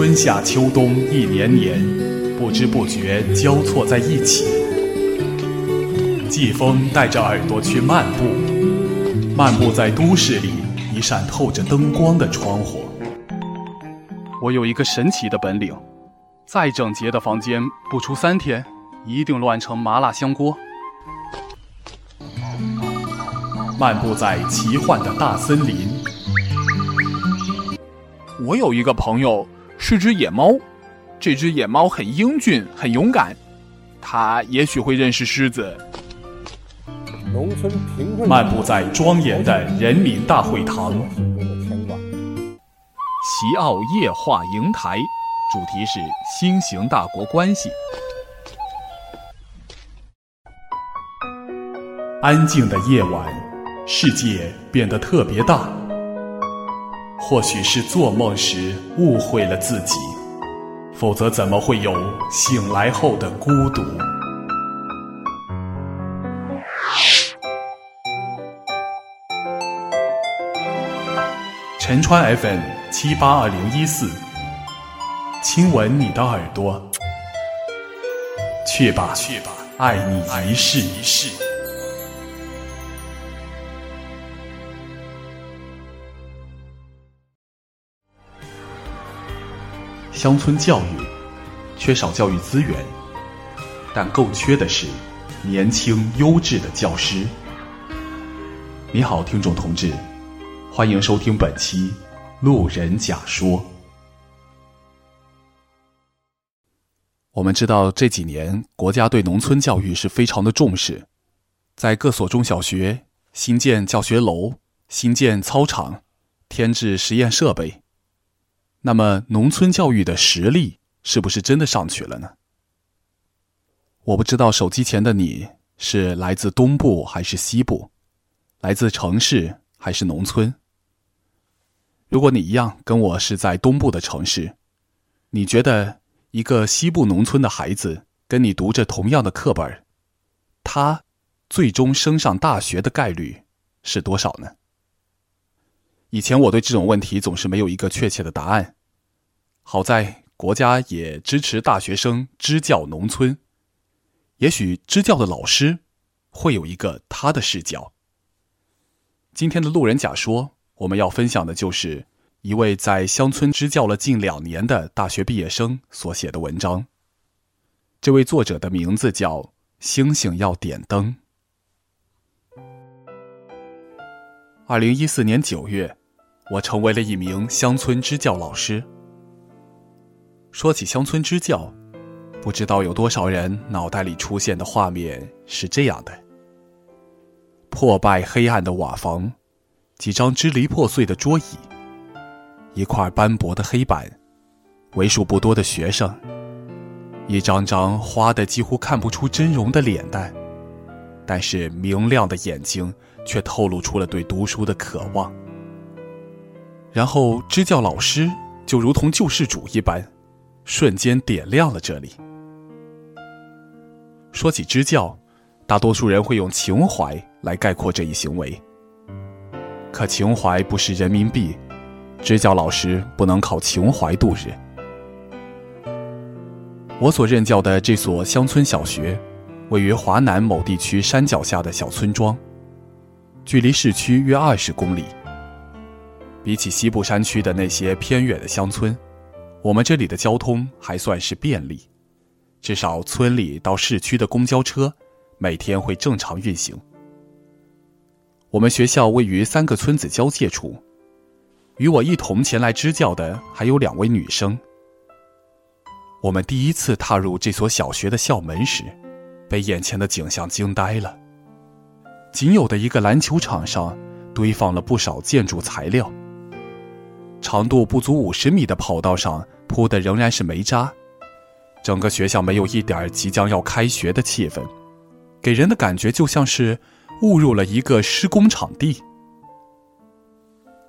春夏秋冬一年年，不知不觉交错在一起。季风带着耳朵去漫步，漫步在都市里一扇透着灯光的窗户。我有一个神奇的本领，再整洁的房间，不出三天，一定乱成麻辣香锅。漫步在奇幻的大森林。我有一个朋友是只野猫，这只野猫很英俊，很勇敢，它也许会认识狮子。农村贫困。漫步在庄严的人民大会堂。齐奥夜话营台，主题是新型大国关系。安静的夜晚。世界变得特别大，或许是做梦时误会了自己，否则怎么会有醒来后的孤独？陈川 FM 七八二零一四，亲吻你的耳朵，去吧，去吧，爱你一世一世。乡村教育缺少教育资源，但更缺的是年轻优质的教师。你好，听众同志，欢迎收听本期《路人甲说》。我们知道这几年国家对农村教育是非常的重视，在各所中小学新建教学楼、新建操场、添置实验设备。那么，农村教育的实力是不是真的上去了呢？我不知道手机前的你是来自东部还是西部，来自城市还是农村。如果你一样跟我是在东部的城市，你觉得一个西部农村的孩子跟你读着同样的课本，他最终升上大学的概率是多少呢？以前我对这种问题总是没有一个确切的答案。好在国家也支持大学生支教农村，也许支教的老师会有一个他的视角。今天的路人甲说，我们要分享的就是一位在乡村支教了近两年的大学毕业生所写的文章。这位作者的名字叫《星星要点灯》。二零一四年九月。我成为了一名乡村支教老师。说起乡村支教，不知道有多少人脑袋里出现的画面是这样的：破败黑暗的瓦房，几张支离破碎的桌椅，一块斑驳的黑板，为数不多的学生，一张张花的几乎看不出真容的脸蛋，但是明亮的眼睛却透露出了对读书的渴望。然后支教老师就如同救世主一般，瞬间点亮了这里。说起支教，大多数人会用情怀来概括这一行为。可情怀不是人民币，支教老师不能靠情怀度日。我所任教的这所乡村小学，位于华南某地区山脚下的小村庄，距离市区约二十公里。比起西部山区的那些偏远的乡村，我们这里的交通还算是便利，至少村里到市区的公交车每天会正常运行。我们学校位于三个村子交界处，与我一同前来支教的还有两位女生。我们第一次踏入这所小学的校门时，被眼前的景象惊呆了。仅有的一个篮球场上，堆放了不少建筑材料。长度不足五十米的跑道上铺的仍然是煤渣，整个学校没有一点即将要开学的气氛，给人的感觉就像是误入了一个施工场地。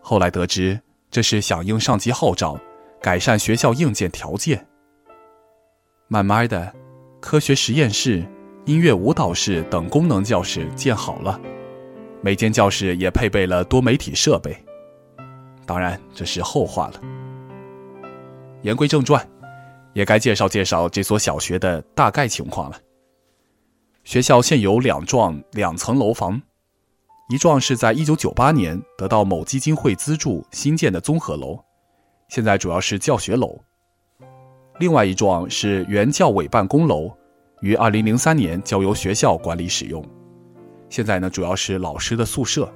后来得知，这是响应上级号召，改善学校硬件条件。慢慢的，科学实验室、音乐舞蹈室等功能教室建好了，每间教室也配备了多媒体设备。当然，这是后话了。言归正传，也该介绍介绍这所小学的大概情况了。学校现有两幢两层楼房，一幢是在一九九八年得到某基金会资助新建的综合楼，现在主要是教学楼；另外一幢是原教委办公楼，于二零零三年交由学校管理使用，现在呢主要是老师的宿舍。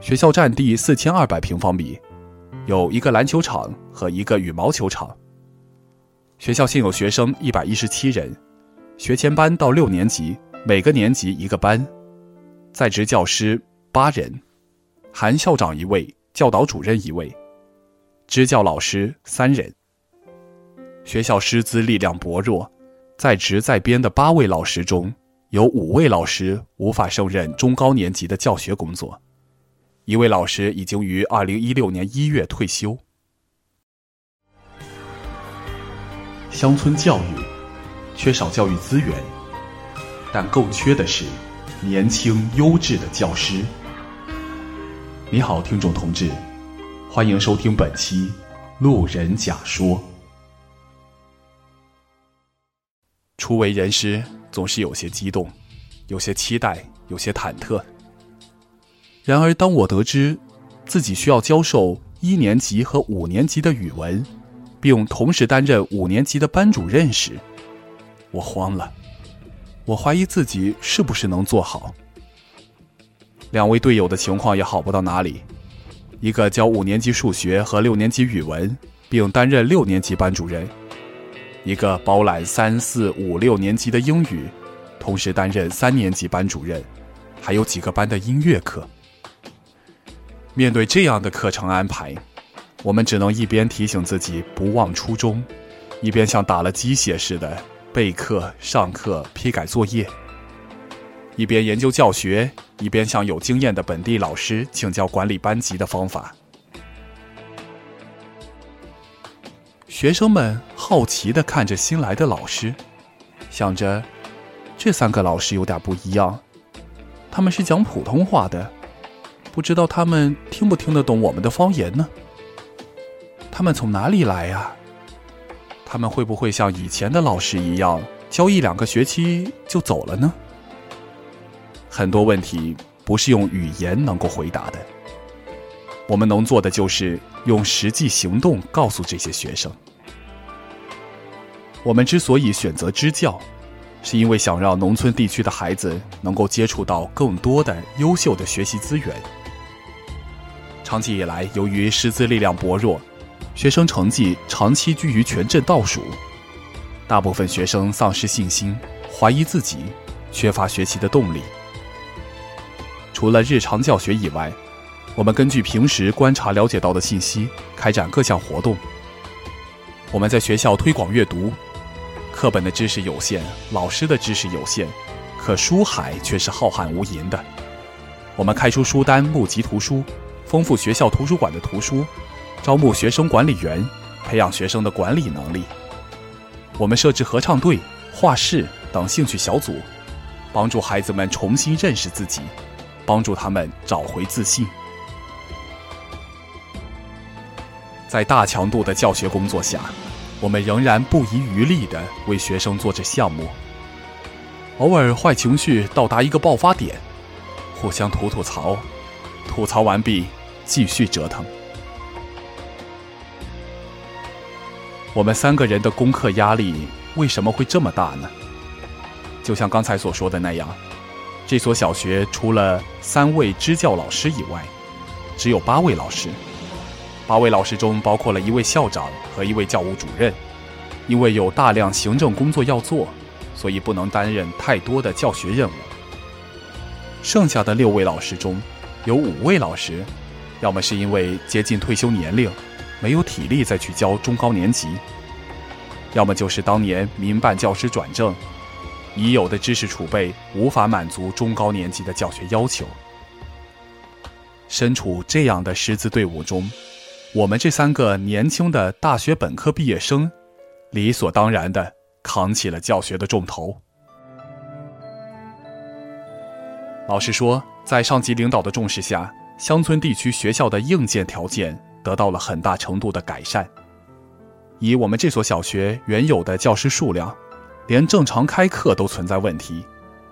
学校占地四千二百平方米，有一个篮球场和一个羽毛球场。学校现有学生一百一十七人，学前班到六年级，每个年级一个班，在职教师八人，含校长一位，教导主任一位，支教老师三人。学校师资力量薄弱，在职在编的八位老师中，有五位老师无法胜任中高年级的教学工作。一位老师已经于二零一六年一月退休。乡村教育缺少教育资源，但更缺的是年轻优质的教师。你好，听众同志，欢迎收听本期《路人甲说》。初为人师，总是有些激动，有些期待，有些忐忑。然而，当我得知自己需要教授一年级和五年级的语文，并同时担任五年级的班主任时，我慌了。我怀疑自己是不是能做好。两位队友的情况也好不到哪里，一个教五年级数学和六年级语文，并担任六年级班主任；一个包揽三四五六年级的英语，同时担任三年级班主任，还有几个班的音乐课。面对这样的课程安排，我们只能一边提醒自己不忘初衷，一边像打了鸡血似的备课、上课、批改作业；一边研究教学，一边向有经验的本地老师请教管理班级的方法。学生们好奇地看着新来的老师，想着这三个老师有点不一样，他们是讲普通话的。不知道他们听不听得懂我们的方言呢？他们从哪里来呀？他们会不会像以前的老师一样教一两个学期就走了呢？很多问题不是用语言能够回答的。我们能做的就是用实际行动告诉这些学生。我们之所以选择支教，是因为想让农村地区的孩子能够接触到更多的优秀的学习资源。长期以来，由于师资力量薄弱，学生成绩长期居于全镇倒数，大部分学生丧失信心，怀疑自己，缺乏学习的动力。除了日常教学以外，我们根据平时观察了解到的信息，开展各项活动。我们在学校推广阅读，课本的知识有限，老师的知识有限，可书海却是浩瀚无垠的。我们开出书单，募集图书。丰富学校图书馆的图书，招募学生管理员，培养学生的管理能力。我们设置合唱队、画室等兴趣小组，帮助孩子们重新认识自己，帮助他们找回自信。在大强度的教学工作下，我们仍然不遗余力地为学生做着项目。偶尔坏情绪到达一个爆发点，互相吐吐槽，吐槽完毕。继续折腾。我们三个人的功课压力为什么会这么大呢？就像刚才所说的那样，这所小学除了三位支教老师以外，只有八位老师。八位老师中包括了一位校长和一位教务主任。因为有大量行政工作要做，所以不能担任太多的教学任务。剩下的六位老师中，有五位老师。要么是因为接近退休年龄，没有体力再去教中高年级；要么就是当年民办教师转正，已有的知识储备无法满足中高年级的教学要求。身处这样的师资队伍中，我们这三个年轻的大学本科毕业生，理所当然的扛起了教学的重头。老实说，在上级领导的重视下。乡村地区学校的硬件条件得到了很大程度的改善，以我们这所小学原有的教师数量，连正常开课都存在问题，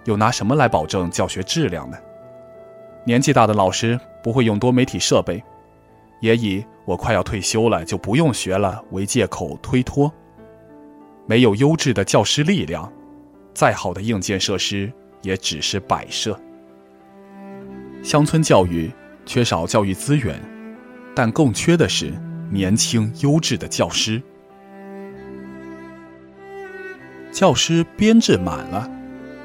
又拿什么来保证教学质量呢？年纪大的老师不会用多媒体设备，也以我快要退休了就不用学了为借口推脱。没有优质的教师力量，再好的硬件设施也只是摆设。乡村教育缺少教育资源，但更缺的是年轻优质的教师。教师编制满了，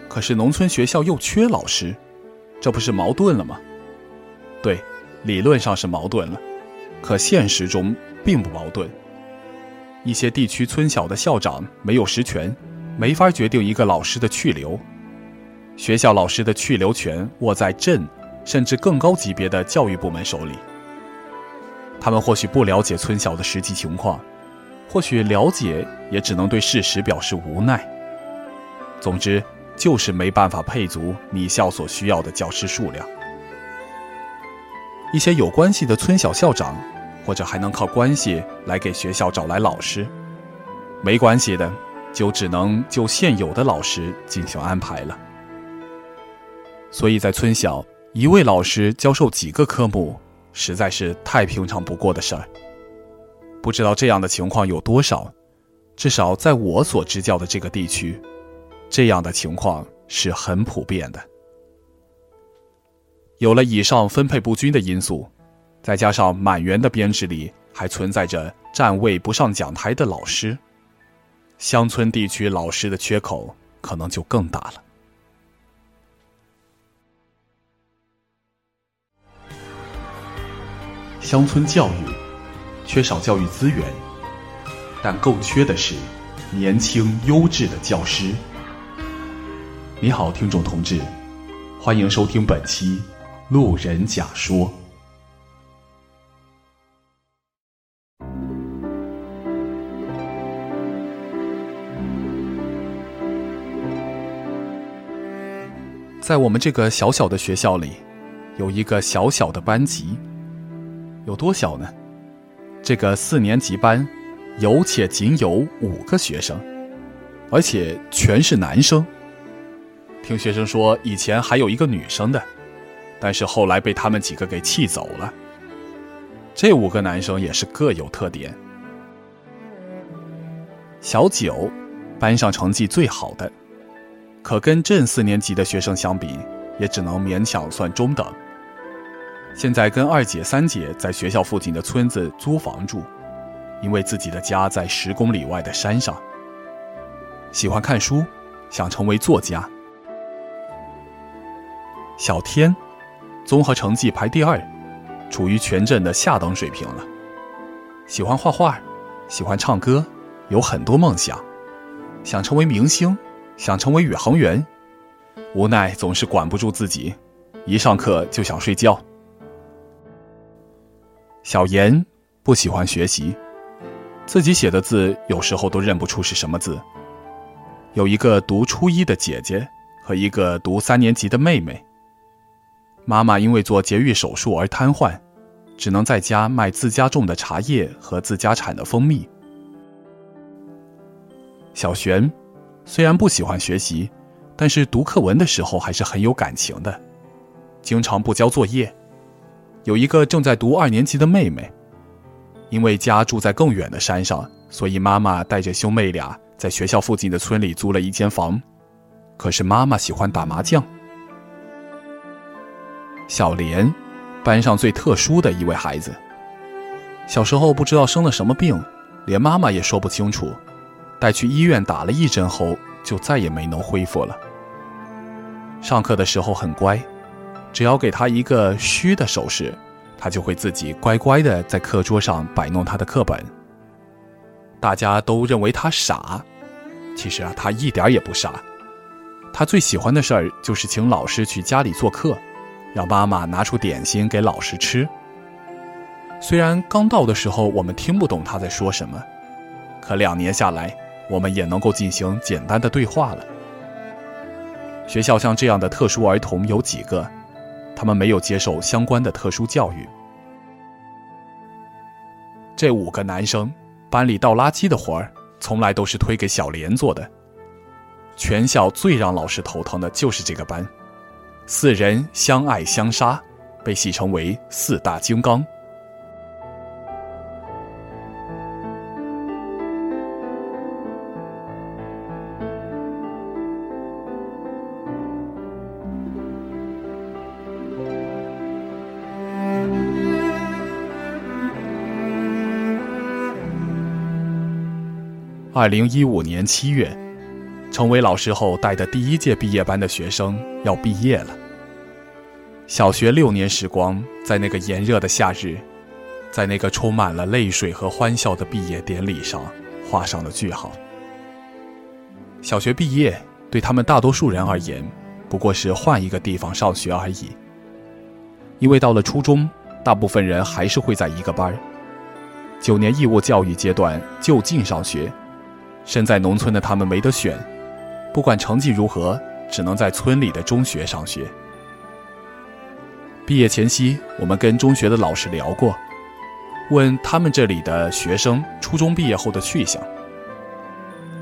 可是农村学校又缺老师，这不是矛盾了吗？对，理论上是矛盾了，可现实中并不矛盾。一些地区村小的校长没有实权，没法决定一个老师的去留。学校老师的去留权握在镇甚至更高级别的教育部门手里。他们或许不了解村小的实际情况，或许了解，也只能对事实表示无奈。总之，就是没办法配足你校所需要的教师数量。一些有关系的村小校长。或者还能靠关系来给学校找来老师，没关系的，就只能就现有的老师进行安排了。所以在村小，一位老师教授几个科目，实在是太平常不过的事儿。不知道这样的情况有多少，至少在我所执教的这个地区，这样的情况是很普遍的。有了以上分配不均的因素。再加上满员的编制里还存在着站位不上讲台的老师，乡村地区老师的缺口可能就更大了。乡村教育缺少教育资源，但更缺的是年轻优质的教师。你好，听众同志，欢迎收听本期《路人甲说》。在我们这个小小的学校里，有一个小小的班级，有多小呢？这个四年级班，有且仅有五个学生，而且全是男生。听学生说，以前还有一个女生的，但是后来被他们几个给气走了。这五个男生也是各有特点。小九，班上成绩最好的。可跟镇四年级的学生相比，也只能勉强算中等。现在跟二姐、三姐在学校附近的村子租房住，因为自己的家在十公里外的山上。喜欢看书，想成为作家。小天，综合成绩排第二，处于全镇的下等水平了。喜欢画画，喜欢唱歌，有很多梦想，想成为明星。想成为宇航员，无奈总是管不住自己，一上课就想睡觉。小严不喜欢学习，自己写的字有时候都认不出是什么字。有一个读初一的姐姐和一个读三年级的妹妹。妈妈因为做节育手术而瘫痪，只能在家卖自家种的茶叶和自家产的蜂蜜。小璇。虽然不喜欢学习，但是读课文的时候还是很有感情的，经常不交作业。有一个正在读二年级的妹妹，因为家住在更远的山上，所以妈妈带着兄妹俩在学校附近的村里租了一间房。可是妈妈喜欢打麻将。小莲，班上最特殊的一位孩子，小时候不知道生了什么病，连妈妈也说不清楚。带去医院打了一针后，就再也没能恢复了。上课的时候很乖，只要给他一个虚的手势，他就会自己乖乖的在课桌上摆弄他的课本。大家都认为他傻，其实啊，他一点也不傻。他最喜欢的事儿就是请老师去家里做客，让妈妈拿出点心给老师吃。虽然刚到的时候我们听不懂他在说什么，可两年下来。我们也能够进行简单的对话了。学校像这样的特殊儿童有几个？他们没有接受相关的特殊教育。这五个男生，班里倒垃圾的活儿，从来都是推给小莲做的。全校最让老师头疼的就是这个班，四人相爱相杀，被戏称为四大金刚。二零一五年七月，成为老师后带的第一届毕业班的学生要毕业了。小学六年时光，在那个炎热的夏日，在那个充满了泪水和欢笑的毕业典礼上，画上了句号。小学毕业对他们大多数人而言，不过是换一个地方上学而已。因为到了初中，大部分人还是会在一个班儿。九年义务教育阶段就近上学。身在农村的他们没得选，不管成绩如何，只能在村里的中学上学。毕业前夕，我们跟中学的老师聊过，问他们这里的学生初中毕业后的去向。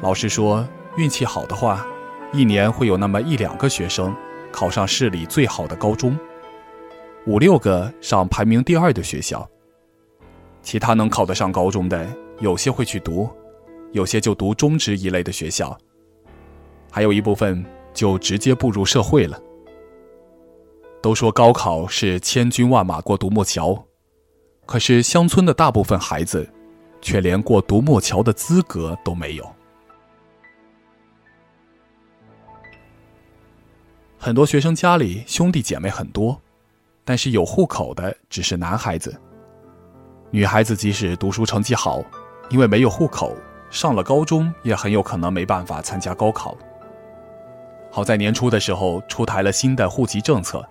老师说，运气好的话，一年会有那么一两个学生考上市里最好的高中，五六个上排名第二的学校，其他能考得上高中的，有些会去读。有些就读中职一类的学校，还有一部分就直接步入社会了。都说高考是千军万马过独木桥，可是乡村的大部分孩子，却连过独木桥的资格都没有。很多学生家里兄弟姐妹很多，但是有户口的只是男孩子，女孩子即使读书成绩好，因为没有户口。上了高中也很有可能没办法参加高考。好在年初的时候出台了新的户籍政策，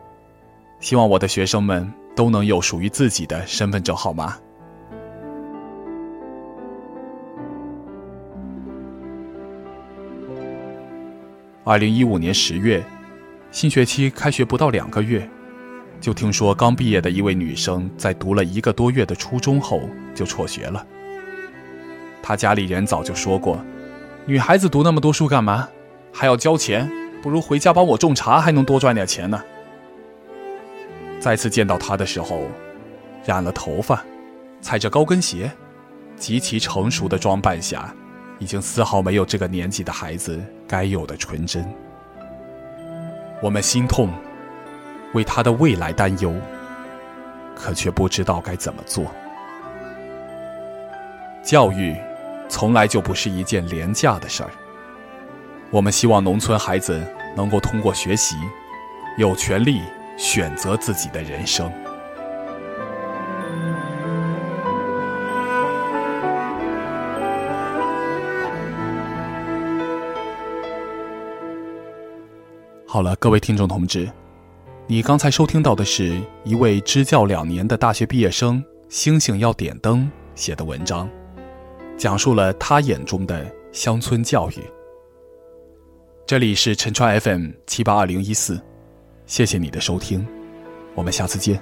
希望我的学生们都能有属于自己的身份证号码。二零一五年十月，新学期开学不到两个月，就听说刚毕业的一位女生在读了一个多月的初中后就辍学了。他家里人早就说过，女孩子读那么多书干嘛？还要交钱，不如回家帮我种茶，还能多赚点钱呢。再次见到他的时候，染了头发，踩着高跟鞋，极其成熟的装扮下，已经丝毫没有这个年纪的孩子该有的纯真。我们心痛，为他的未来担忧，可却不知道该怎么做。教育。从来就不是一件廉价的事儿。我们希望农村孩子能够通过学习，有权利选择自己的人生。好了，各位听众同志，你刚才收听到的是一位支教两年的大学毕业生星星要点灯写的文章。讲述了他眼中的乡村教育。这里是陈川 FM 七八二零一四，谢谢你的收听，我们下次见。